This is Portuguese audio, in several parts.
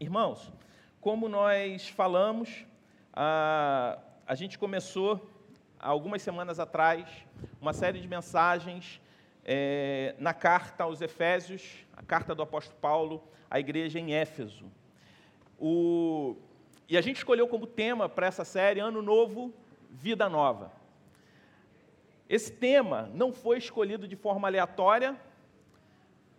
Irmãos, como nós falamos, a, a gente começou algumas semanas atrás uma série de mensagens é, na carta aos Efésios, a carta do apóstolo Paulo à igreja em Éfeso. O, e a gente escolheu como tema para essa série Ano Novo, Vida Nova. Esse tema não foi escolhido de forma aleatória,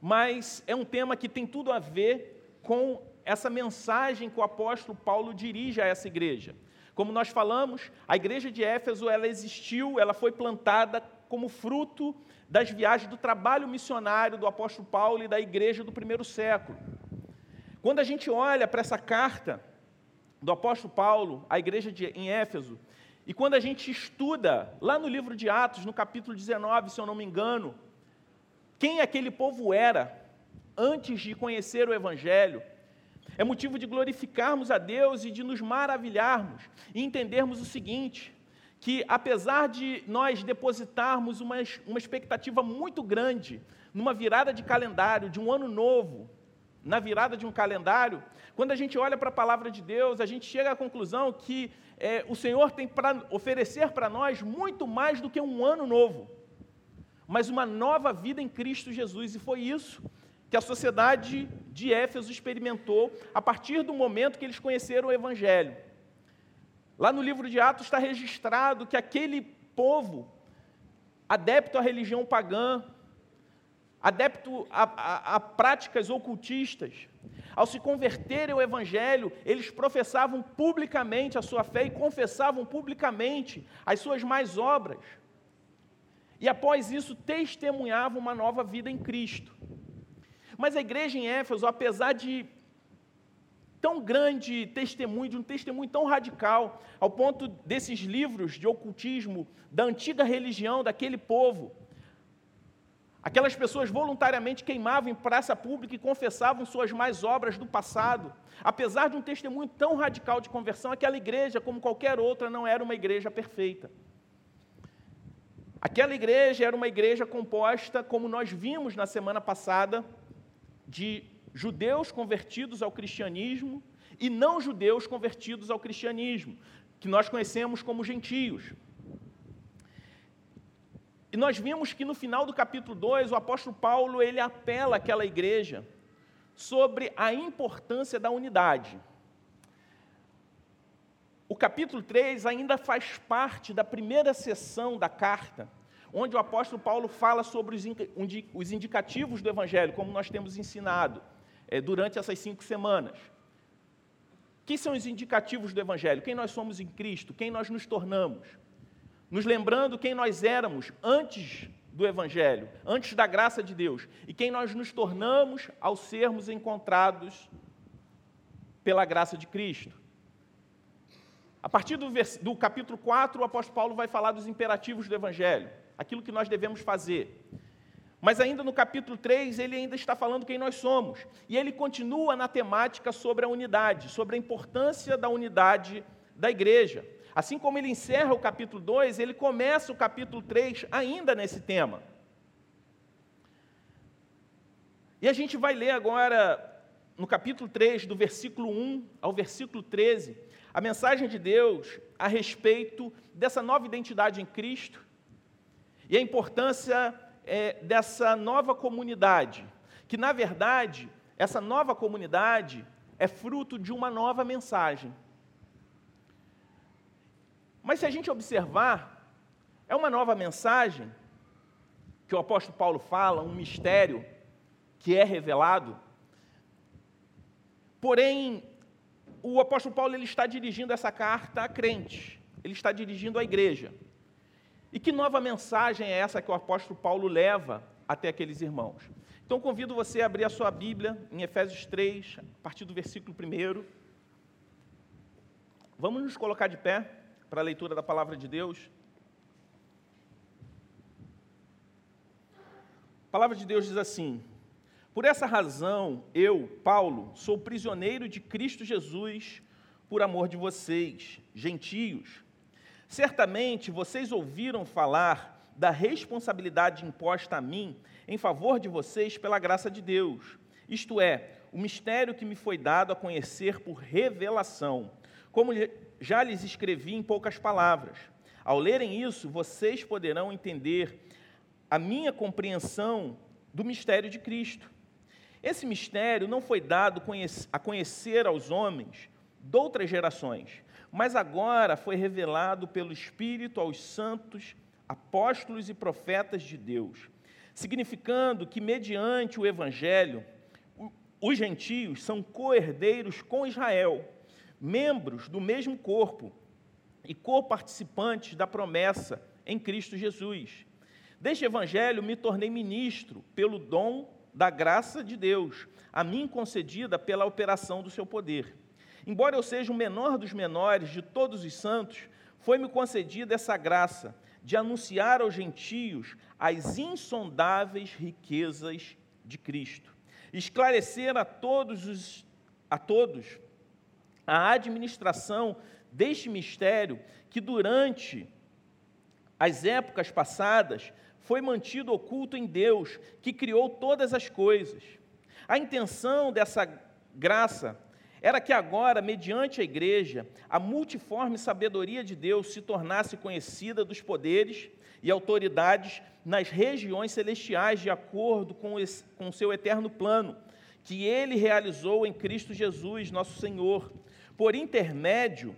mas é um tema que tem tudo a ver com essa mensagem que o apóstolo Paulo dirige a essa igreja. Como nós falamos, a igreja de Éfeso, ela existiu, ela foi plantada como fruto das viagens do trabalho missionário do apóstolo Paulo e da igreja do primeiro século. Quando a gente olha para essa carta do apóstolo Paulo à igreja de, em Éfeso, e quando a gente estuda lá no livro de Atos, no capítulo 19, se eu não me engano, quem aquele povo era antes de conhecer o Evangelho, é motivo de glorificarmos a Deus e de nos maravilharmos e entendermos o seguinte: que apesar de nós depositarmos uma, uma expectativa muito grande numa virada de calendário, de um ano novo, na virada de um calendário, quando a gente olha para a palavra de Deus, a gente chega à conclusão que é, o Senhor tem para oferecer para nós muito mais do que um ano novo, mas uma nova vida em Cristo Jesus, e foi isso que a sociedade de Éfeso experimentou a partir do momento que eles conheceram o Evangelho. Lá no livro de Atos está registrado que aquele povo, adepto à religião pagã, adepto a, a, a, práticas ocultistas, ao se converterem ao Evangelho, eles professavam publicamente a sua fé e confessavam publicamente as suas mais obras. E após isso, testemunhavam uma nova vida em Cristo. Mas a igreja em Éfeso, apesar de tão grande testemunho, de um testemunho tão radical, ao ponto desses livros de ocultismo da antiga religião daquele povo, aquelas pessoas voluntariamente queimavam em praça pública e confessavam suas mais obras do passado. Apesar de um testemunho tão radical de conversão, aquela igreja, como qualquer outra, não era uma igreja perfeita. Aquela igreja era uma igreja composta, como nós vimos na semana passada, de judeus convertidos ao cristianismo e não judeus convertidos ao cristianismo, que nós conhecemos como gentios. E nós vimos que no final do capítulo 2, o apóstolo Paulo, ele apela àquela igreja sobre a importância da unidade. O capítulo 3 ainda faz parte da primeira sessão da carta, onde o apóstolo Paulo fala sobre os indicativos do Evangelho, como nós temos ensinado é, durante essas cinco semanas. Que são os indicativos do Evangelho? Quem nós somos em Cristo, quem nós nos tornamos. Nos lembrando quem nós éramos antes do Evangelho, antes da graça de Deus, e quem nós nos tornamos ao sermos encontrados pela graça de Cristo. A partir do, do capítulo 4, o apóstolo Paulo vai falar dos imperativos do Evangelho aquilo que nós devemos fazer. Mas ainda no capítulo 3, ele ainda está falando quem nós somos. E ele continua na temática sobre a unidade, sobre a importância da unidade da igreja. Assim como ele encerra o capítulo 2, ele começa o capítulo 3 ainda nesse tema. E a gente vai ler agora, no capítulo 3, do versículo 1 ao versículo 13, a mensagem de Deus a respeito dessa nova identidade em Cristo e a importância é, dessa nova comunidade, que na verdade, essa nova comunidade é fruto de uma nova mensagem. Mas se a gente observar, é uma nova mensagem que o apóstolo Paulo fala, um mistério que é revelado. Porém, o apóstolo Paulo ele está dirigindo essa carta a crentes, ele está dirigindo a igreja. E que nova mensagem é essa que o apóstolo Paulo leva até aqueles irmãos? Então convido você a abrir a sua Bíblia em Efésios 3, a partir do versículo 1. Vamos nos colocar de pé para a leitura da palavra de Deus. A palavra de Deus diz assim: Por essa razão, eu, Paulo, sou prisioneiro de Cristo Jesus por amor de vocês, gentios Certamente vocês ouviram falar da responsabilidade imposta a mim em favor de vocês pela graça de Deus, isto é, o mistério que me foi dado a conhecer por revelação, como já lhes escrevi em poucas palavras. Ao lerem isso, vocês poderão entender a minha compreensão do mistério de Cristo. Esse mistério não foi dado a conhecer aos homens de outras gerações, mas agora foi revelado pelo Espírito aos santos, apóstolos e profetas de Deus, significando que, mediante o Evangelho, os gentios são co-herdeiros com Israel, membros do mesmo corpo e co-participantes da promessa em Cristo Jesus. Deste Evangelho me tornei ministro pelo dom da graça de Deus, a mim concedida pela operação do seu poder. Embora eu seja o menor dos menores de todos os santos, foi-me concedida essa graça de anunciar aos gentios as insondáveis riquezas de Cristo esclarecer a todos, os, a todos a administração deste mistério que durante as épocas passadas foi mantido oculto em Deus, que criou todas as coisas. A intenção dessa graça era que agora, mediante a igreja, a multiforme sabedoria de Deus se tornasse conhecida dos poderes e autoridades nas regiões celestiais, de acordo com o seu eterno plano, que ele realizou em Cristo Jesus, nosso Senhor, por intermédio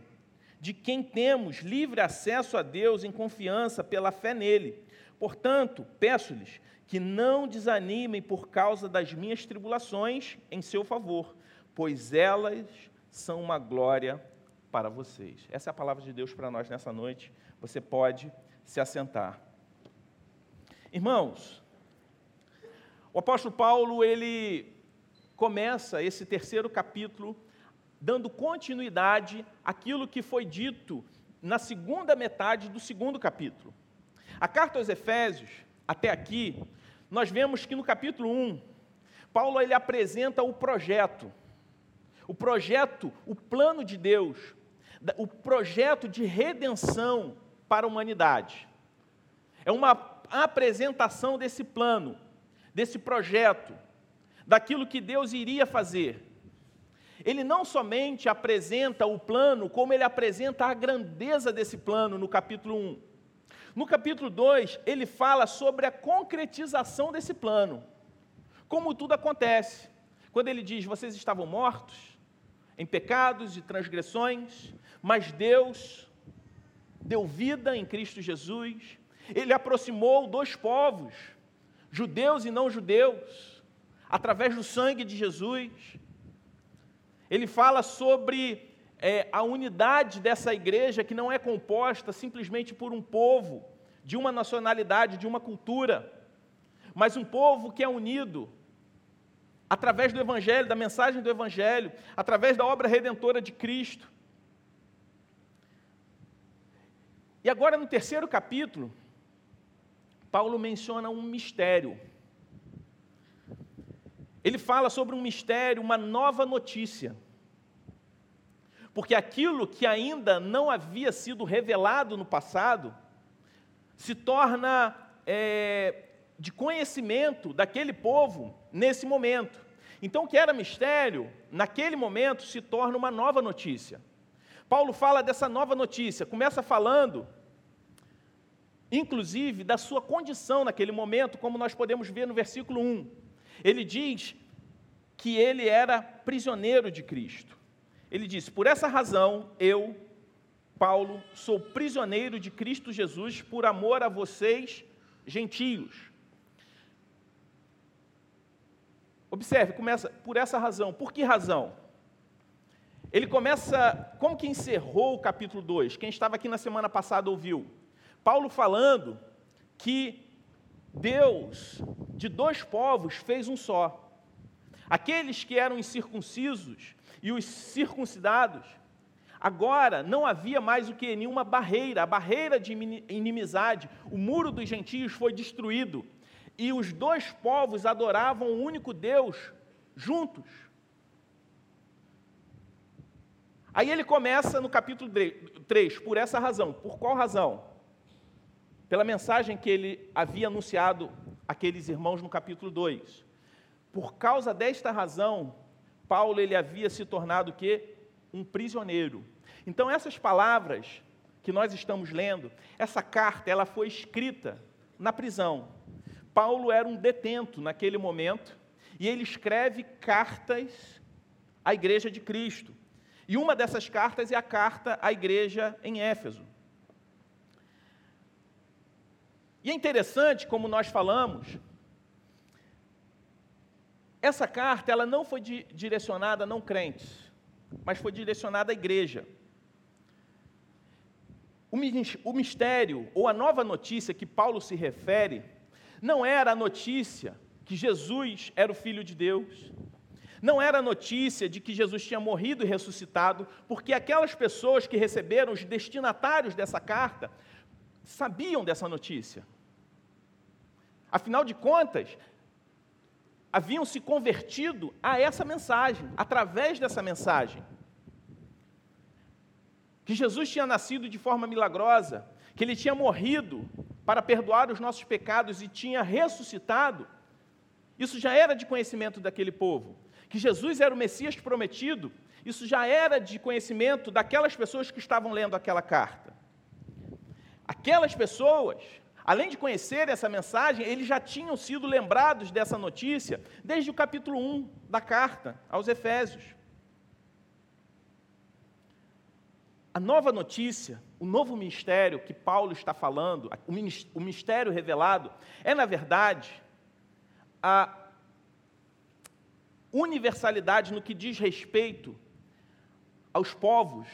de quem temos livre acesso a Deus em confiança pela fé nele. Portanto, peço-lhes que não desanimem por causa das minhas tribulações em seu favor, pois elas são uma glória para vocês. Essa é a palavra de Deus para nós nessa noite. Você pode se assentar. Irmãos, o apóstolo Paulo, ele começa esse terceiro capítulo dando continuidade àquilo que foi dito na segunda metade do segundo capítulo. A carta aos Efésios, até aqui, nós vemos que no capítulo 1, Paulo ele apresenta o projeto, o projeto, o plano de Deus, o projeto de redenção para a humanidade. É uma apresentação desse plano, desse projeto, daquilo que Deus iria fazer. Ele não somente apresenta o plano, como ele apresenta a grandeza desse plano no capítulo 1. No capítulo 2, ele fala sobre a concretização desse plano. Como tudo acontece. Quando ele diz: Vocês estavam mortos em pecados e transgressões, mas Deus deu vida em Cristo Jesus, ele aproximou dois povos, judeus e não judeus, através do sangue de Jesus. Ele fala sobre é, a unidade dessa igreja que não é composta simplesmente por um povo, de uma nacionalidade, de uma cultura, mas um povo que é unido através do Evangelho, da mensagem do Evangelho, através da obra redentora de Cristo. E agora, no terceiro capítulo, Paulo menciona um mistério. Ele fala sobre um mistério, uma nova notícia. Porque aquilo que ainda não havia sido revelado no passado se torna é, de conhecimento daquele povo nesse momento. Então, o que era mistério, naquele momento, se torna uma nova notícia. Paulo fala dessa nova notícia, começa falando inclusive da sua condição naquele momento, como nós podemos ver no versículo 1. Ele diz que ele era prisioneiro de Cristo. Ele diz: Por essa razão, eu, Paulo, sou prisioneiro de Cristo Jesus por amor a vocês, gentios. Observe, começa por essa razão. Por que razão? Ele começa, como que encerrou o capítulo 2? Quem estava aqui na semana passada ouviu. Paulo falando que Deus de dois povos fez um só. Aqueles que eram incircuncisos e os circuncidados, agora não havia mais o que nenhuma barreira, a barreira de inimizade, o muro dos gentios foi destruído e os dois povos adoravam o único Deus juntos. Aí ele começa no capítulo 3, por essa razão. Por qual razão? pela mensagem que ele havia anunciado àqueles irmãos no capítulo 2. Por causa desta razão, Paulo ele havia se tornado o quê? Um prisioneiro. Então essas palavras que nós estamos lendo, essa carta, ela foi escrita na prisão. Paulo era um detento naquele momento e ele escreve cartas à igreja de Cristo. E uma dessas cartas é a carta à igreja em Éfeso. E é interessante, como nós falamos, essa carta ela não foi di direcionada a não crentes, mas foi direcionada à igreja. O mistério, ou a nova notícia que Paulo se refere, não era a notícia que Jesus era o Filho de Deus, não era a notícia de que Jesus tinha morrido e ressuscitado, porque aquelas pessoas que receberam, os destinatários dessa carta, sabiam dessa notícia. Afinal de contas, haviam se convertido a essa mensagem, através dessa mensagem. Que Jesus tinha nascido de forma milagrosa, que ele tinha morrido para perdoar os nossos pecados e tinha ressuscitado. Isso já era de conhecimento daquele povo. Que Jesus era o Messias prometido, isso já era de conhecimento daquelas pessoas que estavam lendo aquela carta. Aquelas pessoas, além de conhecer essa mensagem, eles já tinham sido lembrados dessa notícia desde o capítulo 1 da carta aos Efésios. A nova notícia, o novo mistério que Paulo está falando, o mistério revelado, é, na verdade, a universalidade no que diz respeito aos povos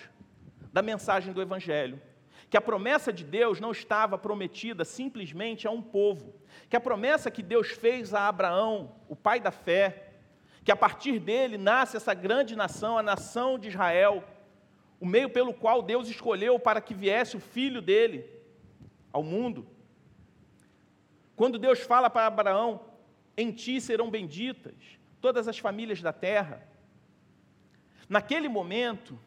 da mensagem do Evangelho. Que a promessa de Deus não estava prometida simplesmente a um povo, que a promessa que Deus fez a Abraão, o pai da fé, que a partir dele nasce essa grande nação, a nação de Israel, o meio pelo qual Deus escolheu para que viesse o filho dele ao mundo. Quando Deus fala para Abraão: Em ti serão benditas todas as famílias da terra. Naquele momento,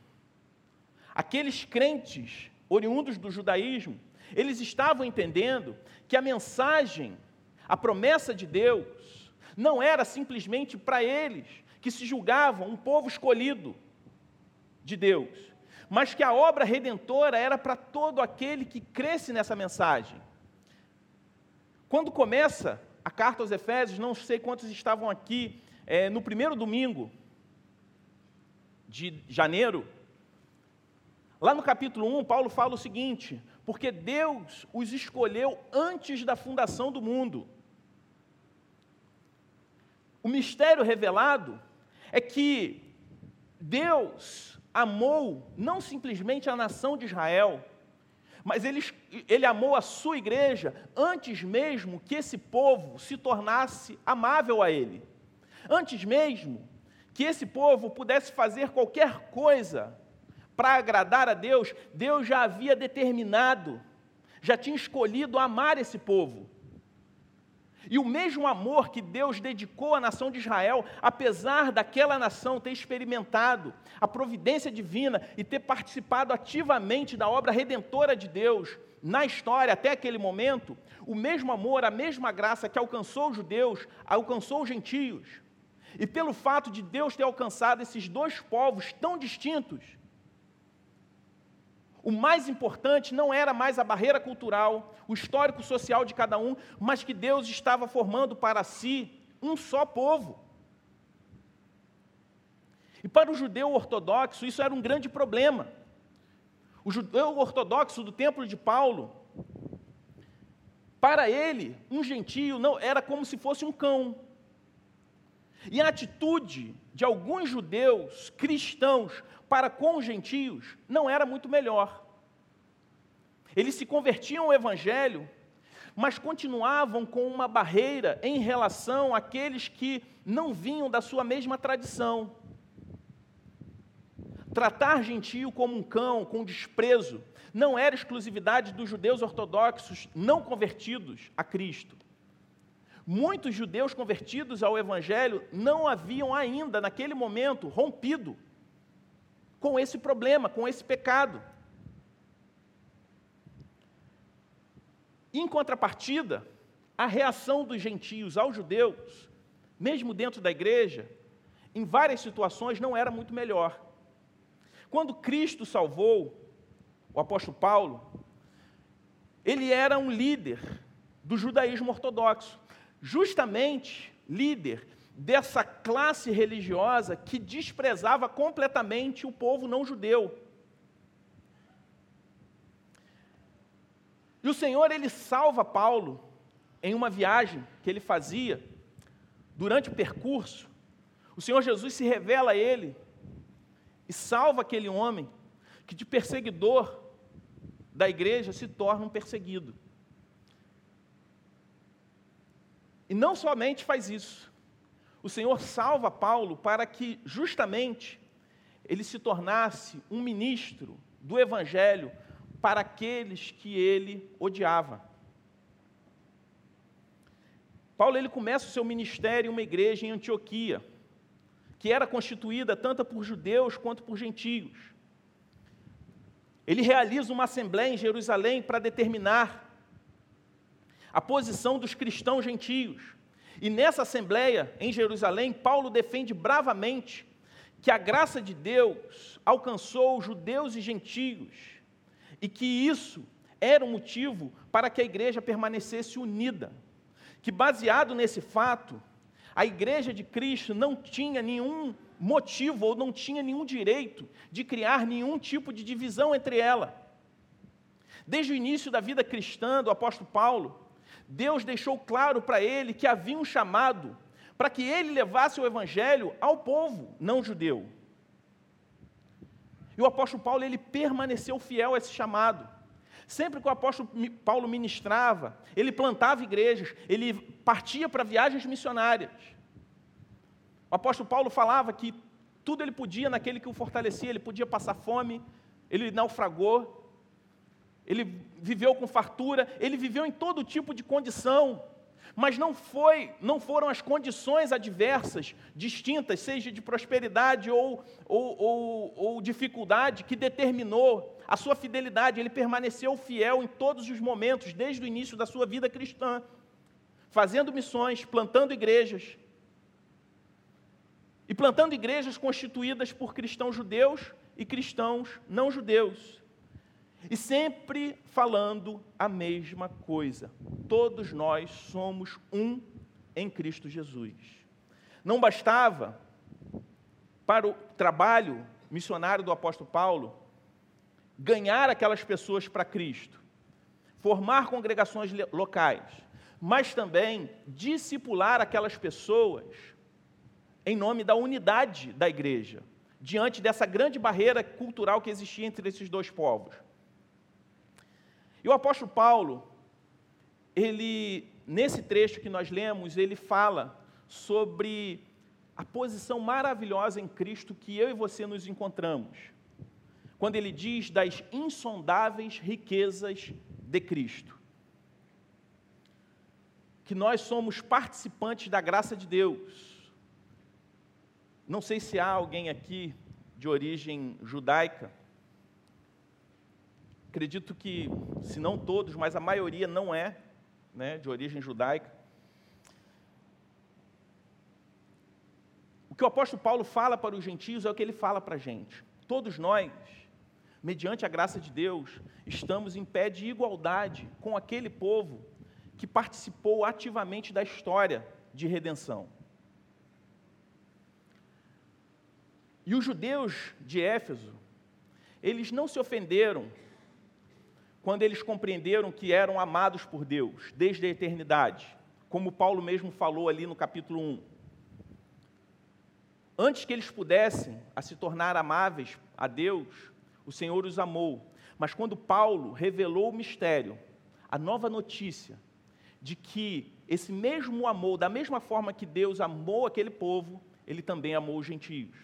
aqueles crentes oriundos do judaísmo, eles estavam entendendo que a mensagem, a promessa de Deus, não era simplesmente para eles, que se julgavam um povo escolhido de Deus, mas que a obra redentora era para todo aquele que cresce nessa mensagem. Quando começa a carta aos Efésios, não sei quantos estavam aqui é, no primeiro domingo de janeiro, lá no capítulo 1, Paulo fala o seguinte: porque Deus os escolheu antes da fundação do mundo. O mistério revelado é que Deus amou não simplesmente a nação de Israel, mas ele, ele amou a sua igreja antes mesmo que esse povo se tornasse amável a ele. Antes mesmo que esse povo pudesse fazer qualquer coisa para agradar a Deus, Deus já havia determinado, já tinha escolhido amar esse povo. E o mesmo amor que Deus dedicou à nação de Israel, apesar daquela nação ter experimentado a providência divina e ter participado ativamente da obra redentora de Deus na história até aquele momento, o mesmo amor, a mesma graça que alcançou os judeus, alcançou os gentios. E pelo fato de Deus ter alcançado esses dois povos tão distintos, o mais importante não era mais a barreira cultural, o histórico social de cada um, mas que Deus estava formando para si um só povo. E para o judeu ortodoxo, isso era um grande problema. O judeu ortodoxo do templo de Paulo, para ele, um gentio não era como se fosse um cão. E a atitude de alguns judeus cristãos para com os gentios não era muito melhor. Eles se convertiam ao evangelho, mas continuavam com uma barreira em relação àqueles que não vinham da sua mesma tradição. Tratar gentio como um cão, com desprezo, não era exclusividade dos judeus ortodoxos não convertidos a Cristo. Muitos judeus convertidos ao Evangelho não haviam ainda, naquele momento, rompido com esse problema, com esse pecado. Em contrapartida, a reação dos gentios aos judeus, mesmo dentro da igreja, em várias situações, não era muito melhor. Quando Cristo salvou o apóstolo Paulo, ele era um líder do judaísmo ortodoxo, justamente líder dessa classe religiosa que desprezava completamente o povo não judeu. E o Senhor, ele salva Paulo em uma viagem que ele fazia, durante o percurso, o Senhor Jesus se revela a ele e salva aquele homem que de perseguidor da igreja se torna um perseguido. E não somente faz isso, o Senhor salva Paulo para que justamente ele se tornasse um ministro do Evangelho para aqueles que ele odiava. Paulo ele começa o seu ministério em uma igreja em Antioquia, que era constituída tanto por judeus quanto por gentios. Ele realiza uma assembleia em Jerusalém para determinar a posição dos cristãos gentios. E nessa assembleia em Jerusalém, Paulo defende bravamente que a graça de Deus alcançou judeus e gentios e que isso era um motivo para que a igreja permanecesse unida. Que baseado nesse fato, a igreja de Cristo não tinha nenhum motivo ou não tinha nenhum direito de criar nenhum tipo de divisão entre ela. Desde o início da vida cristã do apóstolo Paulo, Deus deixou claro para ele que havia um chamado para que ele levasse o evangelho ao povo não judeu. E o apóstolo Paulo, ele permaneceu fiel a esse chamado. Sempre que o apóstolo Paulo ministrava, ele plantava igrejas, ele partia para viagens missionárias. O apóstolo Paulo falava que tudo ele podia naquele que o fortalecia, ele podia passar fome, ele naufragou, ele viveu com fartura, ele viveu em todo tipo de condição. Mas não foi, não foram as condições adversas, distintas, seja de prosperidade ou, ou, ou, ou dificuldade, que determinou a sua fidelidade. Ele permaneceu fiel em todos os momentos, desde o início da sua vida cristã, fazendo missões, plantando igrejas. E plantando igrejas constituídas por cristãos judeus e cristãos não judeus. E sempre falando a mesma coisa. Todos nós somos um em Cristo Jesus. Não bastava para o trabalho missionário do apóstolo Paulo ganhar aquelas pessoas para Cristo, formar congregações locais, mas também discipular aquelas pessoas em nome da unidade da igreja, diante dessa grande barreira cultural que existia entre esses dois povos. E o apóstolo Paulo, ele, nesse trecho que nós lemos, ele fala sobre a posição maravilhosa em Cristo que eu e você nos encontramos. Quando ele diz das insondáveis riquezas de Cristo. Que nós somos participantes da graça de Deus. Não sei se há alguém aqui de origem judaica, Acredito que, se não todos, mas a maioria não é né, de origem judaica. O que o apóstolo Paulo fala para os gentios é o que ele fala para a gente. Todos nós, mediante a graça de Deus, estamos em pé de igualdade com aquele povo que participou ativamente da história de redenção. E os judeus de Éfeso, eles não se ofenderam quando eles compreenderam que eram amados por Deus desde a eternidade, como Paulo mesmo falou ali no capítulo 1. Antes que eles pudessem a se tornar amáveis a Deus, o Senhor os amou. Mas quando Paulo revelou o mistério, a nova notícia de que esse mesmo amor, da mesma forma que Deus amou aquele povo, ele também amou os gentios.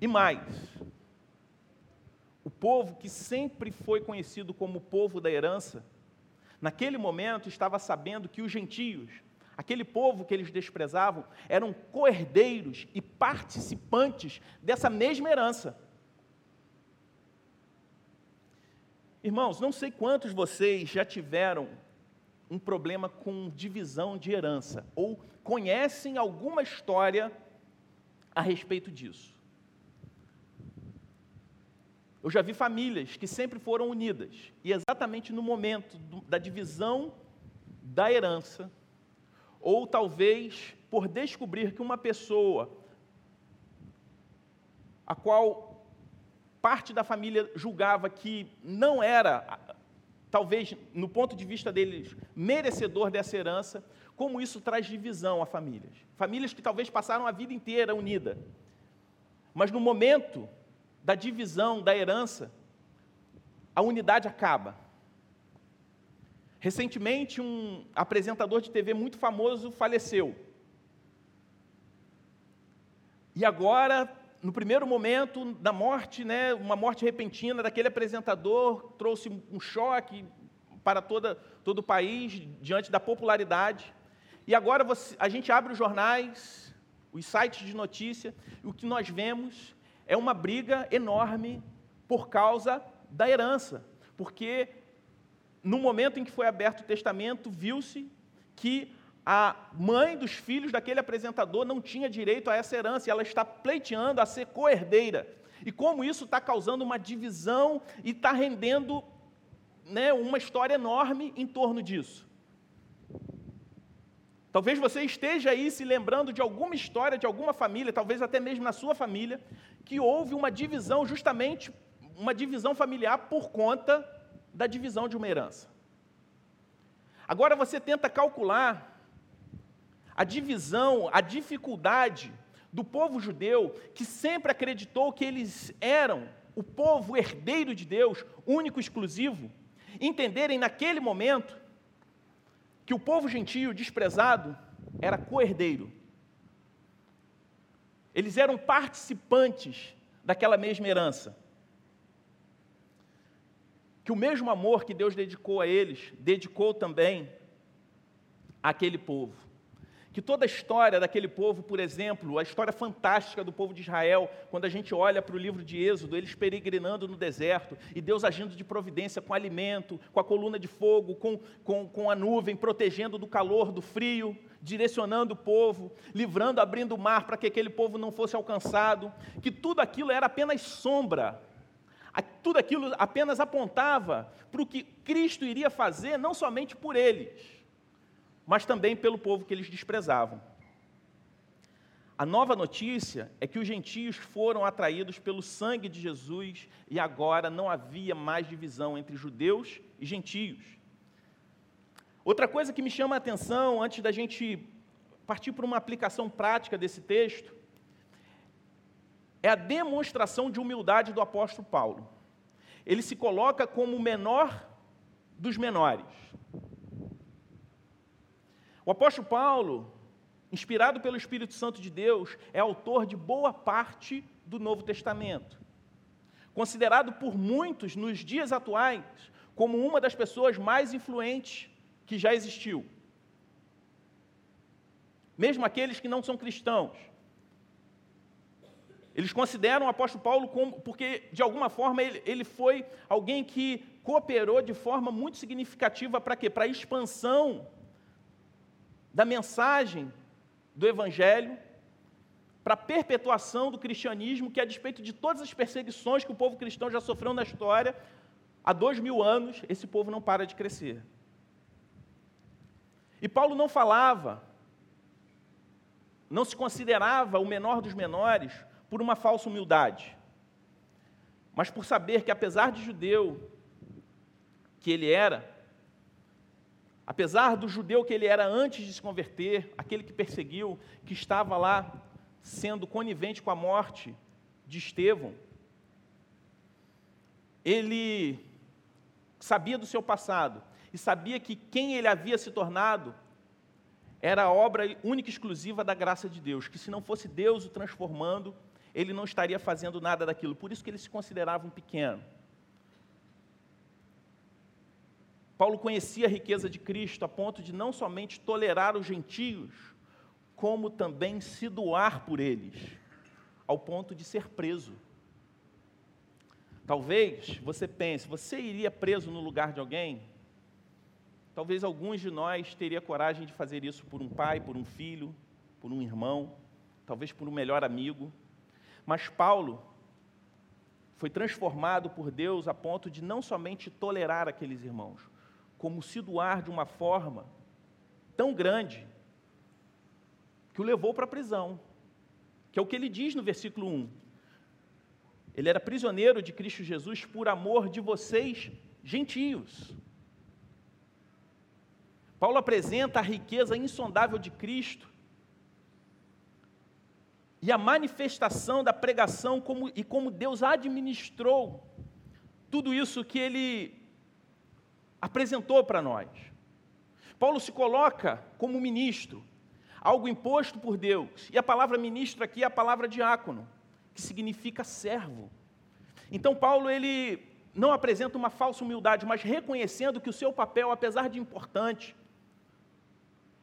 E mais, o povo que sempre foi conhecido como o povo da herança, naquele momento estava sabendo que os gentios, aquele povo que eles desprezavam, eram coerdeiros e participantes dessa mesma herança. Irmãos, não sei quantos vocês já tiveram um problema com divisão de herança ou conhecem alguma história a respeito disso. Eu já vi famílias que sempre foram unidas, e exatamente no momento do, da divisão da herança, ou talvez por descobrir que uma pessoa, a qual parte da família julgava que não era, talvez no ponto de vista deles, merecedor dessa herança, como isso traz divisão a famílias. Famílias que talvez passaram a vida inteira unida, mas no momento da divisão da herança, a unidade acaba. Recentemente, um apresentador de TV muito famoso faleceu. E agora, no primeiro momento da morte, né, uma morte repentina daquele apresentador, trouxe um choque para toda, todo o país, diante da popularidade. E agora você, a gente abre os jornais, os sites de notícia, e o que nós vemos é uma briga enorme por causa da herança, porque no momento em que foi aberto o testamento, viu-se que a mãe dos filhos daquele apresentador não tinha direito a essa herança, e ela está pleiteando a ser coerdeira. E como isso está causando uma divisão e está rendendo né, uma história enorme em torno disso. Talvez você esteja aí se lembrando de alguma história de alguma família, talvez até mesmo na sua família, que houve uma divisão, justamente uma divisão familiar por conta da divisão de uma herança. Agora você tenta calcular a divisão, a dificuldade do povo judeu, que sempre acreditou que eles eram o povo herdeiro de Deus, único, exclusivo, entenderem naquele momento que o povo gentio desprezado era coerdeiro. Eles eram participantes daquela mesma herança. Que o mesmo amor que Deus dedicou a eles, dedicou também àquele povo que toda a história daquele povo, por exemplo, a história fantástica do povo de Israel, quando a gente olha para o livro de Êxodo, eles peregrinando no deserto e Deus agindo de providência com alimento, com a coluna de fogo, com, com, com a nuvem, protegendo do calor, do frio, direcionando o povo, livrando, abrindo o mar para que aquele povo não fosse alcançado, que tudo aquilo era apenas sombra, tudo aquilo apenas apontava para o que Cristo iria fazer, não somente por eles mas também pelo povo que eles desprezavam. A nova notícia é que os gentios foram atraídos pelo sangue de Jesus e agora não havia mais divisão entre judeus e gentios. Outra coisa que me chama a atenção, antes da gente partir para uma aplicação prática desse texto, é a demonstração de humildade do apóstolo Paulo. Ele se coloca como o menor dos menores. O apóstolo Paulo, inspirado pelo Espírito Santo de Deus, é autor de boa parte do Novo Testamento. Considerado por muitos nos dias atuais como uma das pessoas mais influentes que já existiu. Mesmo aqueles que não são cristãos. Eles consideram o apóstolo Paulo como, porque de alguma forma ele, ele foi alguém que cooperou de forma muito significativa para quê? Para a expansão da mensagem do Evangelho para a perpetuação do cristianismo, que a despeito de todas as perseguições que o povo cristão já sofreu na história, há dois mil anos, esse povo não para de crescer. E Paulo não falava, não se considerava o menor dos menores por uma falsa humildade, mas por saber que, apesar de judeu que ele era, Apesar do judeu que ele era antes de se converter, aquele que perseguiu, que estava lá sendo conivente com a morte de Estevão, ele sabia do seu passado e sabia que quem ele havia se tornado era a obra única e exclusiva da graça de Deus, que se não fosse Deus o transformando, ele não estaria fazendo nada daquilo. Por isso que ele se considerava um pequeno. Paulo conhecia a riqueza de Cristo a ponto de não somente tolerar os gentios, como também se doar por eles, ao ponto de ser preso. Talvez você pense, você iria preso no lugar de alguém? Talvez alguns de nós teria coragem de fazer isso por um pai, por um filho, por um irmão, talvez por um melhor amigo. Mas Paulo foi transformado por Deus a ponto de não somente tolerar aqueles irmãos, como se doar de uma forma tão grande que o levou para a prisão, que é o que ele diz no versículo 1. Ele era prisioneiro de Cristo Jesus por amor de vocês, gentios. Paulo apresenta a riqueza insondável de Cristo e a manifestação da pregação como, e como Deus administrou tudo isso que ele apresentou para nós. Paulo se coloca como ministro, algo imposto por Deus, e a palavra ministro aqui é a palavra diácono, que significa servo. Então Paulo ele não apresenta uma falsa humildade, mas reconhecendo que o seu papel, apesar de importante,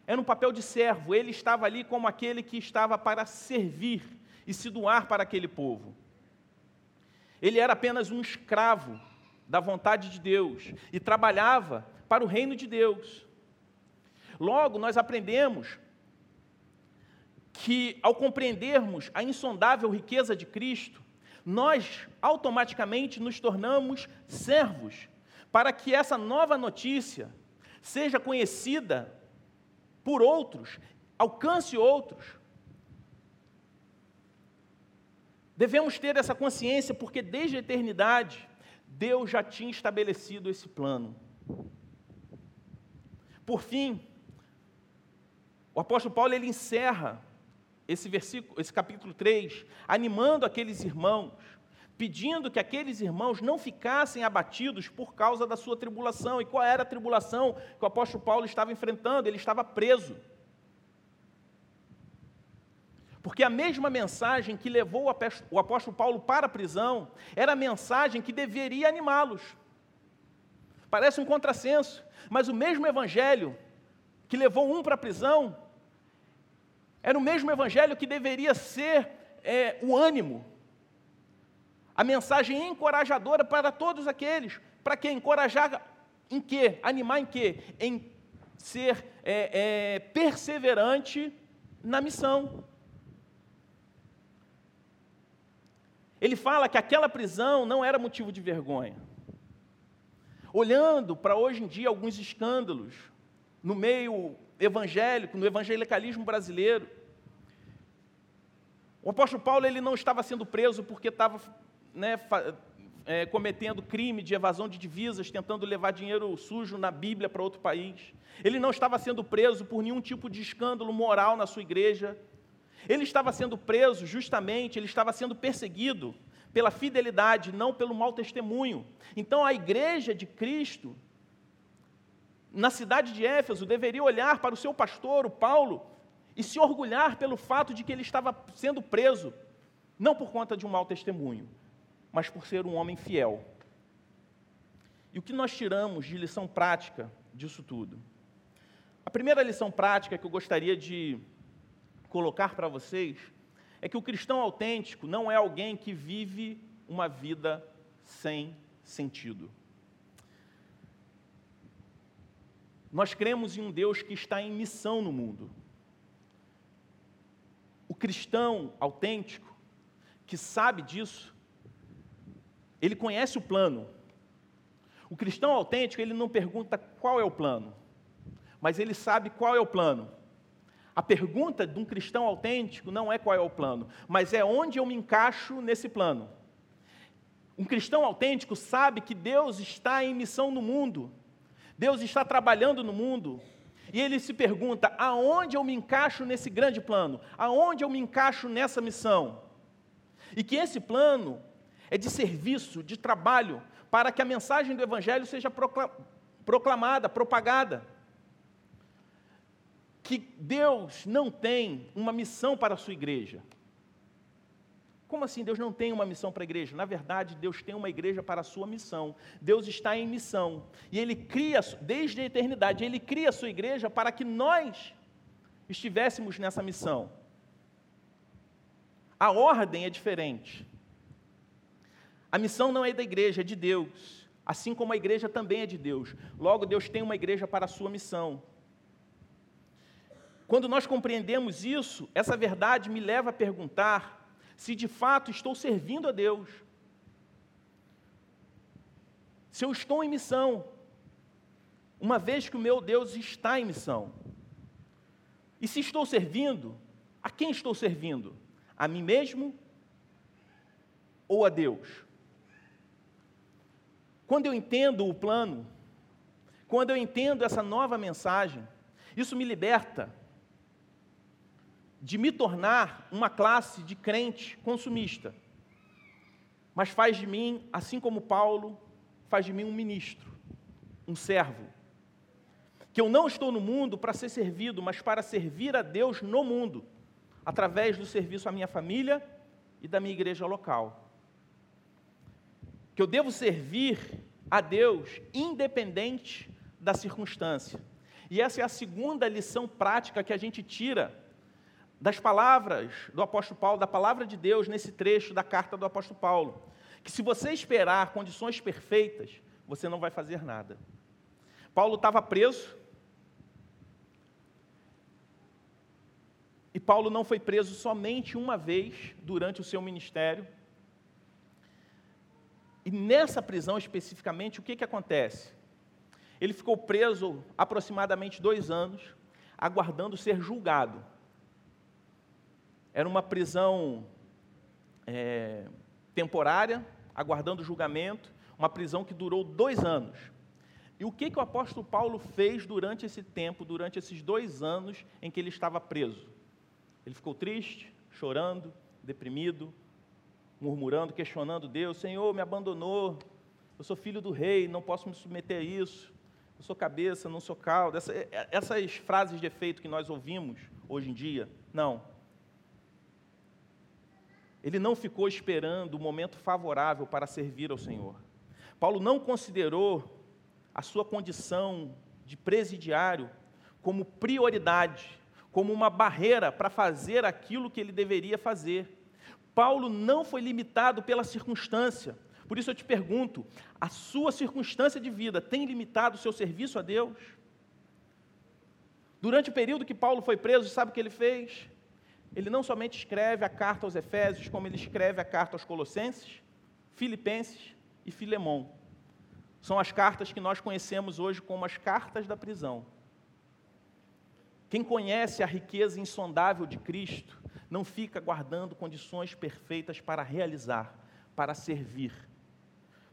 era um papel de servo, ele estava ali como aquele que estava para servir e se doar para aquele povo. Ele era apenas um escravo da vontade de Deus e trabalhava para o reino de Deus. Logo, nós aprendemos que, ao compreendermos a insondável riqueza de Cristo, nós automaticamente nos tornamos servos, para que essa nova notícia seja conhecida por outros, alcance outros. Devemos ter essa consciência porque desde a eternidade Deus já tinha estabelecido esse plano. Por fim, o apóstolo Paulo ele encerra esse versículo, esse capítulo 3, animando aqueles irmãos, pedindo que aqueles irmãos não ficassem abatidos por causa da sua tribulação. E qual era a tribulação que o apóstolo Paulo estava enfrentando? Ele estava preso. Porque a mesma mensagem que levou o apóstolo Paulo para a prisão era a mensagem que deveria animá-los. Parece um contrassenso, mas o mesmo evangelho que levou um para a prisão era o mesmo evangelho que deveria ser é, o ânimo a mensagem encorajadora para todos aqueles. Para quê? Encorajar em quê? Animar em quê? Em ser é, é, perseverante na missão. Ele fala que aquela prisão não era motivo de vergonha. Olhando para hoje em dia alguns escândalos no meio evangélico, no evangelicalismo brasileiro, o apóstolo Paulo ele não estava sendo preso porque estava né, é, cometendo crime de evasão de divisas, tentando levar dinheiro sujo na Bíblia para outro país. Ele não estava sendo preso por nenhum tipo de escândalo moral na sua igreja. Ele estava sendo preso justamente, ele estava sendo perseguido pela fidelidade, não pelo mau testemunho. Então a igreja de Cristo, na cidade de Éfeso, deveria olhar para o seu pastor, o Paulo, e se orgulhar pelo fato de que ele estava sendo preso, não por conta de um mau testemunho, mas por ser um homem fiel. E o que nós tiramos de lição prática disso tudo? A primeira lição prática que eu gostaria de colocar para vocês é que o cristão autêntico não é alguém que vive uma vida sem sentido. Nós cremos em um Deus que está em missão no mundo. O cristão autêntico, que sabe disso, ele conhece o plano. O cristão autêntico, ele não pergunta qual é o plano, mas ele sabe qual é o plano. A pergunta de um cristão autêntico não é qual é o plano, mas é onde eu me encaixo nesse plano. Um cristão autêntico sabe que Deus está em missão no mundo, Deus está trabalhando no mundo, e ele se pergunta: aonde eu me encaixo nesse grande plano? Aonde eu me encaixo nessa missão? E que esse plano é de serviço, de trabalho, para que a mensagem do Evangelho seja proclamada, propagada. Que Deus não tem uma missão para a sua igreja. Como assim Deus não tem uma missão para a igreja? Na verdade, Deus tem uma igreja para a sua missão. Deus está em missão. E Ele cria, desde a eternidade, Ele cria a sua igreja para que nós estivéssemos nessa missão. A ordem é diferente. A missão não é da igreja, é de Deus. assim como a igreja também é de Deus. Logo, Deus tem uma igreja para a sua missão. Quando nós compreendemos isso, essa verdade me leva a perguntar se de fato estou servindo a Deus. Se eu estou em missão, uma vez que o meu Deus está em missão. E se estou servindo, a quem estou servindo? A mim mesmo ou a Deus? Quando eu entendo o plano, quando eu entendo essa nova mensagem, isso me liberta de me tornar uma classe de crente consumista, mas faz de mim, assim como Paulo, faz de mim um ministro, um servo. Que eu não estou no mundo para ser servido, mas para servir a Deus no mundo, através do serviço à minha família e da minha igreja local. Que eu devo servir a Deus independente da circunstância. E essa é a segunda lição prática que a gente tira das palavras do apóstolo Paulo, da palavra de Deus nesse trecho da carta do apóstolo Paulo, que se você esperar condições perfeitas, você não vai fazer nada. Paulo estava preso, e Paulo não foi preso somente uma vez durante o seu ministério. E nessa prisão especificamente, o que, que acontece? Ele ficou preso aproximadamente dois anos, aguardando ser julgado. Era uma prisão é, temporária, aguardando julgamento, uma prisão que durou dois anos. E o que, que o apóstolo Paulo fez durante esse tempo, durante esses dois anos em que ele estava preso? Ele ficou triste, chorando, deprimido, murmurando, questionando Deus: Senhor, me abandonou, eu sou filho do rei, não posso me submeter a isso, eu sou cabeça, não sou cauda. Essa, é, essas frases de efeito que nós ouvimos hoje em dia, não. Ele não ficou esperando o momento favorável para servir ao Senhor. Paulo não considerou a sua condição de presidiário como prioridade, como uma barreira para fazer aquilo que ele deveria fazer. Paulo não foi limitado pela circunstância. Por isso eu te pergunto: a sua circunstância de vida tem limitado o seu serviço a Deus? Durante o período que Paulo foi preso, sabe o que ele fez? Ele não somente escreve a carta aos Efésios, como ele escreve a carta aos Colossenses, Filipenses e Filemão. São as cartas que nós conhecemos hoje como as cartas da prisão. Quem conhece a riqueza insondável de Cristo não fica guardando condições perfeitas para realizar, para servir,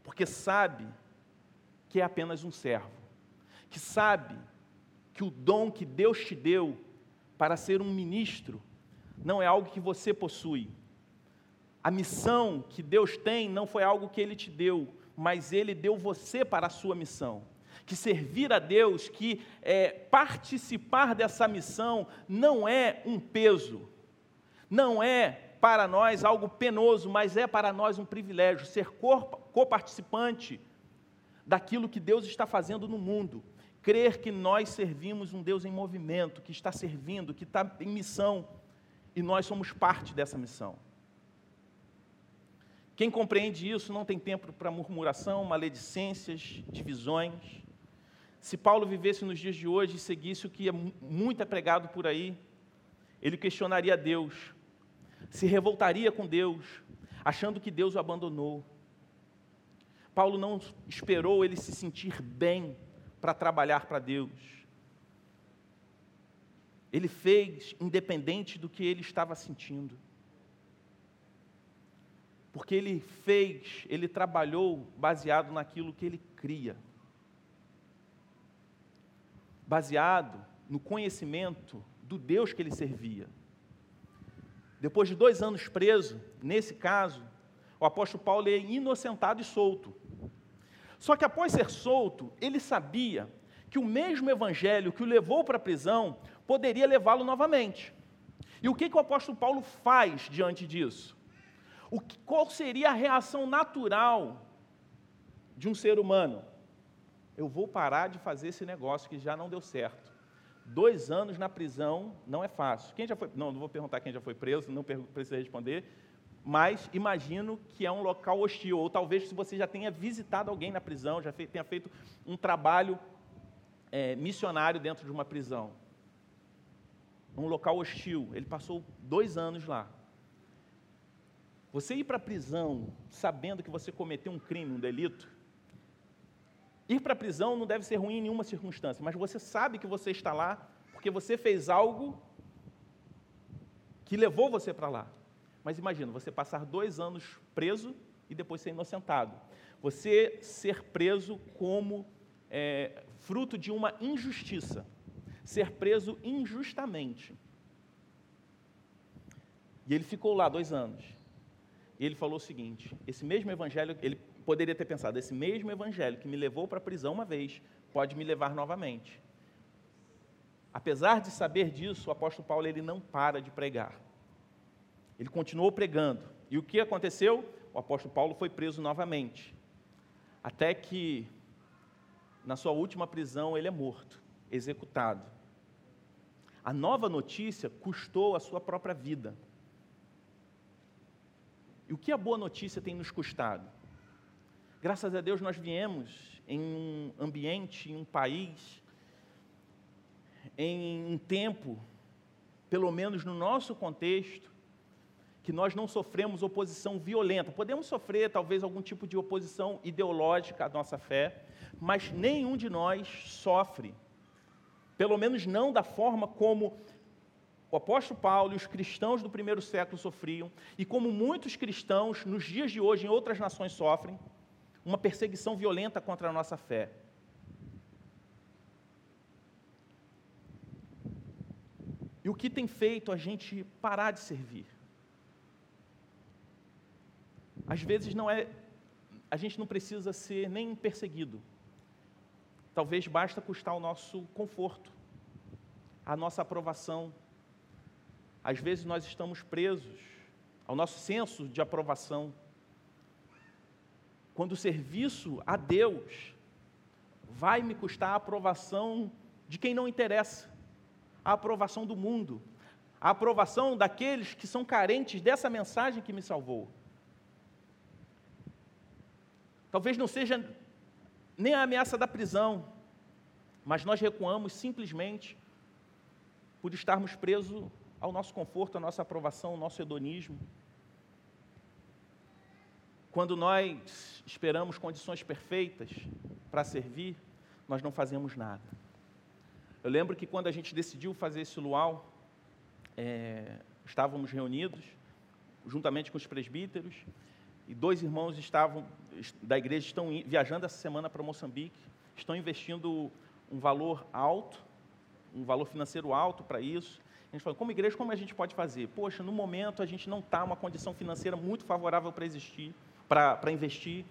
porque sabe que é apenas um servo, que sabe que o dom que Deus te deu para ser um ministro não é algo que você possui. A missão que Deus tem não foi algo que Ele te deu, mas Ele deu você para a sua missão. Que servir a Deus, que é, participar dessa missão, não é um peso, não é para nós algo penoso, mas é para nós um privilégio ser coparticipante daquilo que Deus está fazendo no mundo. Crer que nós servimos um Deus em movimento, que está servindo, que está em missão e nós somos parte dessa missão. Quem compreende isso não tem tempo para murmuração, maledicências, divisões. Se Paulo vivesse nos dias de hoje e seguisse o que é muito é pregado por aí, ele questionaria Deus, se revoltaria com Deus, achando que Deus o abandonou. Paulo não esperou ele se sentir bem para trabalhar para Deus. Ele fez independente do que ele estava sentindo. Porque ele fez, ele trabalhou baseado naquilo que ele cria. Baseado no conhecimento do Deus que ele servia. Depois de dois anos preso, nesse caso, o apóstolo Paulo é inocentado e solto. Só que após ser solto, ele sabia que o mesmo evangelho que o levou para a prisão poderia levá-lo novamente. E o que, que o apóstolo Paulo faz diante disso? O que, qual seria a reação natural de um ser humano? Eu vou parar de fazer esse negócio que já não deu certo. Dois anos na prisão não é fácil. Quem já foi? Não, não vou perguntar quem já foi preso, não precisa responder. mas imagino que é um local hostil, ou talvez se você já tenha visitado alguém na prisão, já tenha feito um trabalho é, missionário dentro de uma prisão. Um local hostil. Ele passou dois anos lá. Você ir para a prisão sabendo que você cometeu um crime, um delito, ir para a prisão não deve ser ruim em nenhuma circunstância, mas você sabe que você está lá porque você fez algo que levou você para lá. Mas imagina, você passar dois anos preso e depois ser inocentado. Você ser preso como é, fruto de uma injustiça. Ser preso injustamente. E ele ficou lá dois anos. E ele falou o seguinte: esse mesmo evangelho, ele poderia ter pensado, esse mesmo evangelho que me levou para a prisão uma vez, pode me levar novamente. Apesar de saber disso, o apóstolo Paulo ele não para de pregar. Ele continuou pregando. E o que aconteceu? O apóstolo Paulo foi preso novamente. Até que, na sua última prisão, ele é morto, executado. A nova notícia custou a sua própria vida. E o que a boa notícia tem nos custado? Graças a Deus nós viemos em um ambiente, em um país, em um tempo, pelo menos no nosso contexto, que nós não sofremos oposição violenta. Podemos sofrer, talvez, algum tipo de oposição ideológica à nossa fé, mas nenhum de nós sofre, pelo menos não da forma como o apóstolo Paulo e os cristãos do primeiro século sofriam, e como muitos cristãos nos dias de hoje em outras nações sofrem, uma perseguição violenta contra a nossa fé. E o que tem feito a gente parar de servir? Às vezes não é, a gente não precisa ser nem perseguido. Talvez basta custar o nosso conforto, a nossa aprovação. Às vezes nós estamos presos ao nosso senso de aprovação. Quando o serviço a Deus vai me custar a aprovação de quem não interessa, a aprovação do mundo, a aprovação daqueles que são carentes dessa mensagem que me salvou. Talvez não seja nem a ameaça da prisão, mas nós recuamos simplesmente por estarmos presos ao nosso conforto, à nossa aprovação, ao nosso hedonismo. Quando nós esperamos condições perfeitas para servir, nós não fazemos nada. Eu lembro que quando a gente decidiu fazer esse luau, é, estávamos reunidos, juntamente com os presbíteros, e dois irmãos estavam da igreja estão viajando essa semana para Moçambique, estão investindo um valor alto, um valor financeiro alto para isso. A gente falou, como igreja, como a gente pode fazer? Poxa, no momento a gente não está uma condição financeira muito favorável para existir, para investir.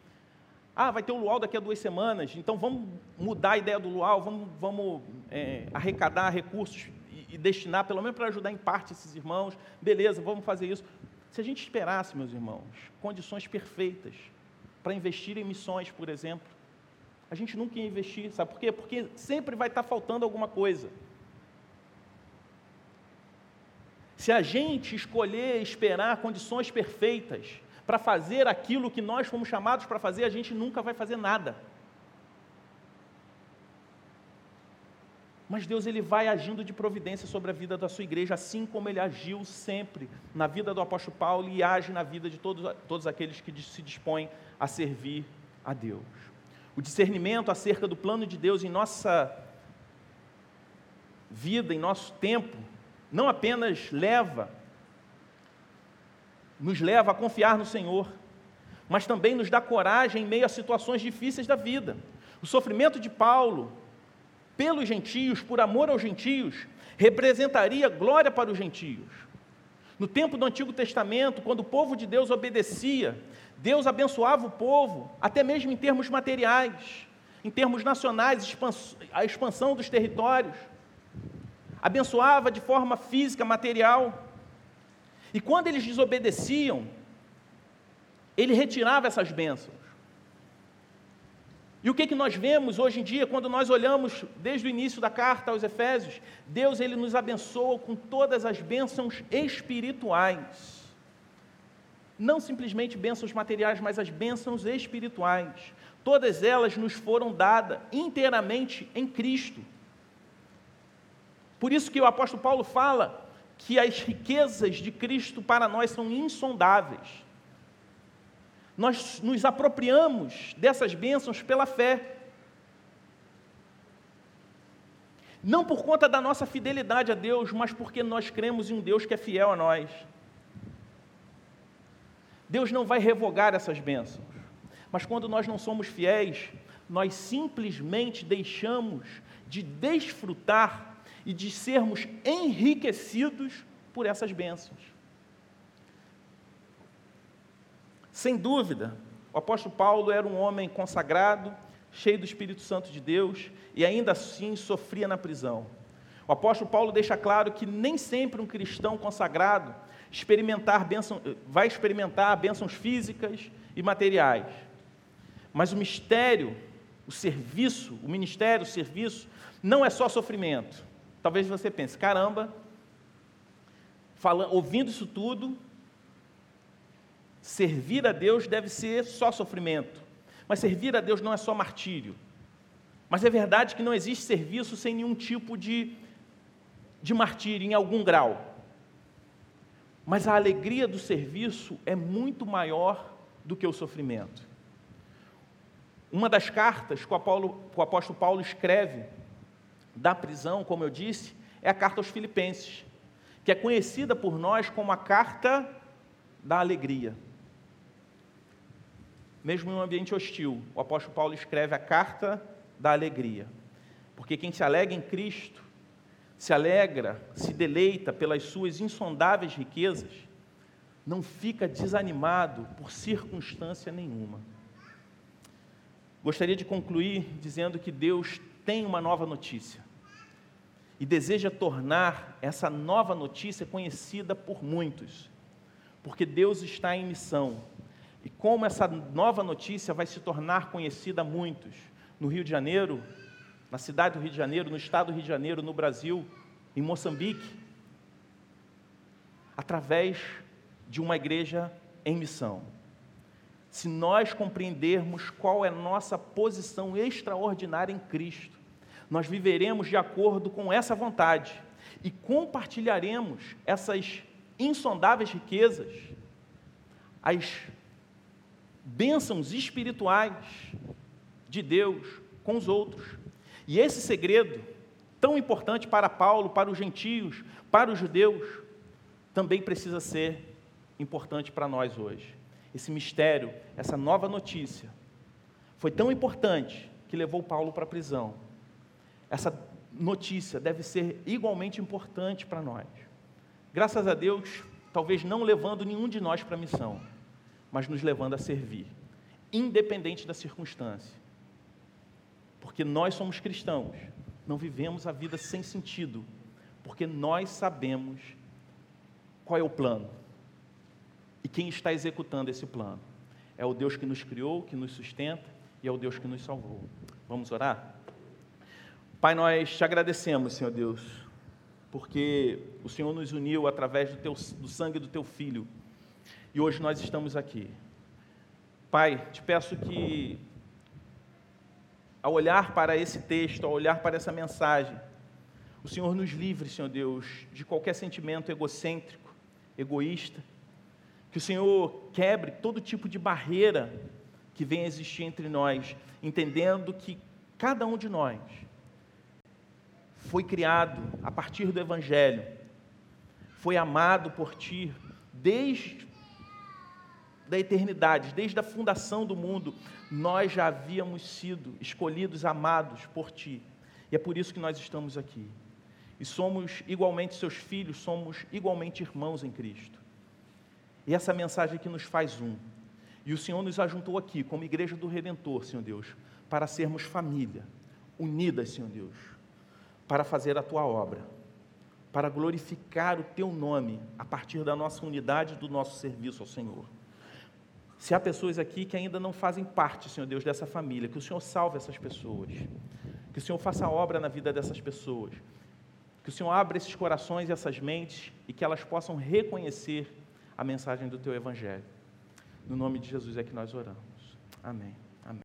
Ah, vai ter o luau daqui a duas semanas, então vamos mudar a ideia do luau, vamos, vamos é, arrecadar recursos e, e destinar, pelo menos para ajudar em parte esses irmãos. Beleza, vamos fazer isso. Se a gente esperasse, meus irmãos, condições perfeitas para investir em missões, por exemplo, a gente nunca ia investir, sabe por quê? Porque sempre vai estar faltando alguma coisa. Se a gente escolher esperar condições perfeitas para fazer aquilo que nós fomos chamados para fazer, a gente nunca vai fazer nada. Mas Deus ele vai agindo de providência sobre a vida da sua igreja, assim como ele agiu sempre na vida do apóstolo Paulo e age na vida de todos, todos aqueles que se dispõem a servir a Deus. O discernimento acerca do plano de Deus em nossa vida, em nosso tempo, não apenas leva, nos leva a confiar no Senhor, mas também nos dá coragem em meio a situações difíceis da vida. O sofrimento de Paulo pelos gentios, por amor aos gentios, representaria glória para os gentios. No tempo do Antigo Testamento, quando o povo de Deus obedecia, Deus abençoava o povo, até mesmo em termos materiais, em termos nacionais, a expansão dos territórios. Abençoava de forma física, material. E quando eles desobedeciam, ele retirava essas bênçãos. E o que, que nós vemos hoje em dia, quando nós olhamos desde o início da carta aos Efésios? Deus ele nos abençoa com todas as bênçãos espirituais. Não simplesmente bênçãos materiais, mas as bênçãos espirituais. Todas elas nos foram dadas inteiramente em Cristo. Por isso que o apóstolo Paulo fala que as riquezas de Cristo para nós são insondáveis. Nós nos apropriamos dessas bênçãos pela fé. Não por conta da nossa fidelidade a Deus, mas porque nós cremos em um Deus que é fiel a nós. Deus não vai revogar essas bênçãos. Mas quando nós não somos fiéis, nós simplesmente deixamos de desfrutar e de sermos enriquecidos por essas bênçãos. Sem dúvida, o apóstolo Paulo era um homem consagrado, cheio do Espírito Santo de Deus e ainda assim sofria na prisão. O apóstolo Paulo deixa claro que nem sempre um cristão consagrado experimentar bênção, vai experimentar bênçãos físicas e materiais. Mas o mistério, o serviço, o ministério, o serviço, não é só sofrimento. Talvez você pense, caramba, falando, ouvindo isso tudo, servir a Deus deve ser só sofrimento. Mas servir a Deus não é só martírio. Mas é verdade que não existe serviço sem nenhum tipo de, de martírio, em algum grau. Mas a alegria do serviço é muito maior do que o sofrimento. Uma das cartas que o, Apolo, que o apóstolo Paulo escreve da prisão, como eu disse, é a carta aos Filipenses, que é conhecida por nós como a carta da alegria. Mesmo em um ambiente hostil, o apóstolo Paulo escreve a carta da alegria. Porque quem se alegra em Cristo se alegra, se deleita pelas suas insondáveis riquezas, não fica desanimado por circunstância nenhuma. Gostaria de concluir dizendo que Deus tem uma nova notícia e deseja tornar essa nova notícia conhecida por muitos, porque Deus está em missão. Como essa nova notícia vai se tornar conhecida a muitos, no Rio de Janeiro, na cidade do Rio de Janeiro, no estado do Rio de Janeiro, no Brasil, em Moçambique, através de uma igreja em missão. Se nós compreendermos qual é nossa posição extraordinária em Cristo, nós viveremos de acordo com essa vontade e compartilharemos essas insondáveis riquezas, as bênçãos espirituais de Deus com os outros. E esse segredo, tão importante para Paulo, para os gentios, para os judeus, também precisa ser importante para nós hoje. Esse mistério, essa nova notícia, foi tão importante que levou Paulo para a prisão. Essa notícia deve ser igualmente importante para nós. Graças a Deus, talvez não levando nenhum de nós para a missão, mas nos levando a servir, independente da circunstância. Porque nós somos cristãos, não vivemos a vida sem sentido, porque nós sabemos qual é o plano e quem está executando esse plano. É o Deus que nos criou, que nos sustenta e é o Deus que nos salvou. Vamos orar? Pai, nós te agradecemos, Senhor Deus, porque o Senhor nos uniu através do, teu, do sangue do teu filho e hoje nós estamos aqui. Pai, te peço que ao olhar para esse texto, ao olhar para essa mensagem, o Senhor nos livre, Senhor Deus, de qualquer sentimento egocêntrico, egoísta, que o Senhor quebre todo tipo de barreira que venha existir entre nós, entendendo que cada um de nós foi criado a partir do Evangelho, foi amado por Ti desde da eternidade, desde a fundação do mundo, nós já havíamos sido escolhidos, amados por Ti. E é por isso que nós estamos aqui. E somos igualmente seus filhos, somos igualmente irmãos em Cristo. E essa mensagem aqui nos faz um. E o Senhor nos ajuntou aqui, como igreja do Redentor, Senhor Deus, para sermos família, unidas, Senhor Deus, para fazer a Tua obra, para glorificar o Teu nome a partir da nossa unidade e do nosso serviço ao Senhor. Se há pessoas aqui que ainda não fazem parte, Senhor Deus, dessa família, que o Senhor salve essas pessoas, que o Senhor faça obra na vida dessas pessoas, que o Senhor abra esses corações e essas mentes e que elas possam reconhecer a mensagem do Teu Evangelho. No nome de Jesus é que nós oramos. Amém.